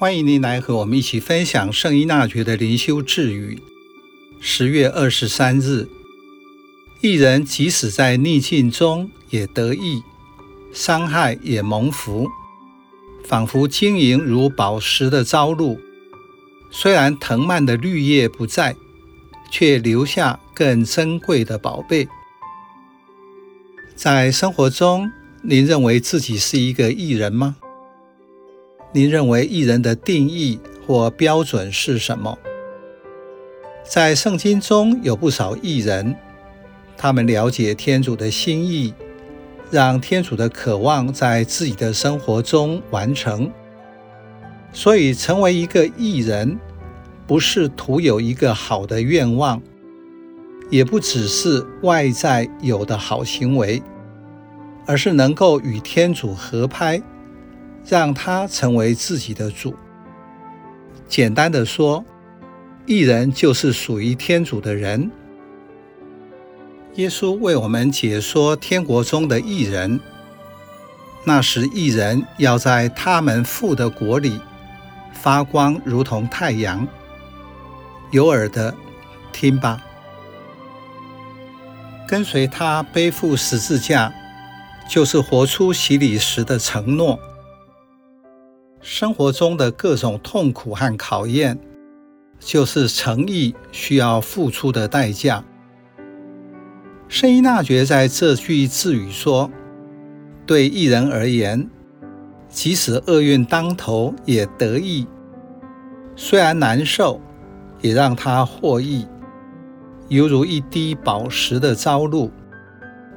欢迎您来和我们一起分享圣依纳爵的灵修智语。十月二十三日，义人即使在逆境中也得益，伤害也蒙福，仿佛晶莹如宝石的朝露。虽然藤蔓的绿叶不在，却留下更珍贵的宝贝。在生活中，您认为自己是一个艺人吗？您认为艺人的定义或标准是什么？在圣经中有不少艺人，他们了解天主的心意，让天主的渴望在自己的生活中完成。所以，成为一个艺人，不是徒有一个好的愿望，也不只是外在有的好行为，而是能够与天主合拍。让他成为自己的主。简单的说，义人就是属于天主的人。耶稣为我们解说天国中的义人。那时，义人要在他们父的国里发光，如同太阳。有耳的，听吧。跟随他背负十字架，就是活出洗礼时的承诺。生活中的各种痛苦和考验，就是诚意需要付出的代价。圣依纳爵在这句智语说：“对一人而言，即使厄运当头也得益，虽然难受，也让他获益，犹如一滴宝石的朝露，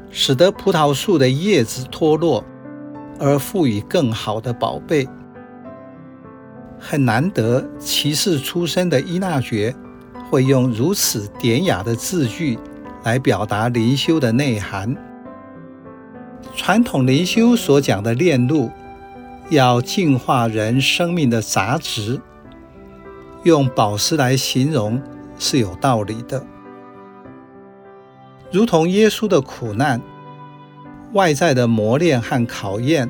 使得葡萄树的叶子脱落，而赋予更好的宝贝。”很难得，骑士出身的伊纳爵会用如此典雅的字句来表达灵修的内涵。传统灵修所讲的炼路，要净化人生命的杂质，用宝石来形容是有道理的。如同耶稣的苦难，外在的磨练和考验，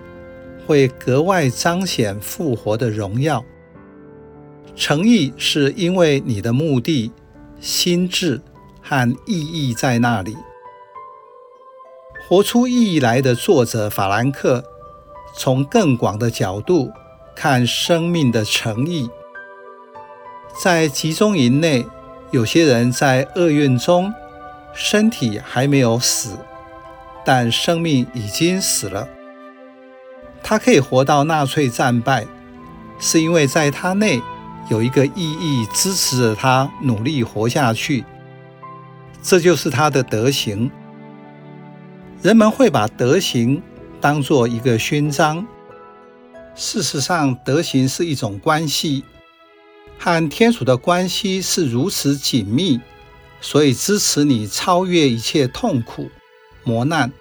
会格外彰显复活的荣耀。诚意是因为你的目的、心智和意义在那里。活出意义来的作者法兰克，从更广的角度看生命的诚意。在集中营内，有些人在厄运中，身体还没有死，但生命已经死了。他可以活到纳粹战败，是因为在他内。有一个意义支持着他努力活下去，这就是他的德行。人们会把德行当做一个勋章，事实上，德行是一种关系，和天主的关系是如此紧密，所以支持你超越一切痛苦、磨难，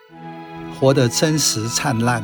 活得真实灿烂。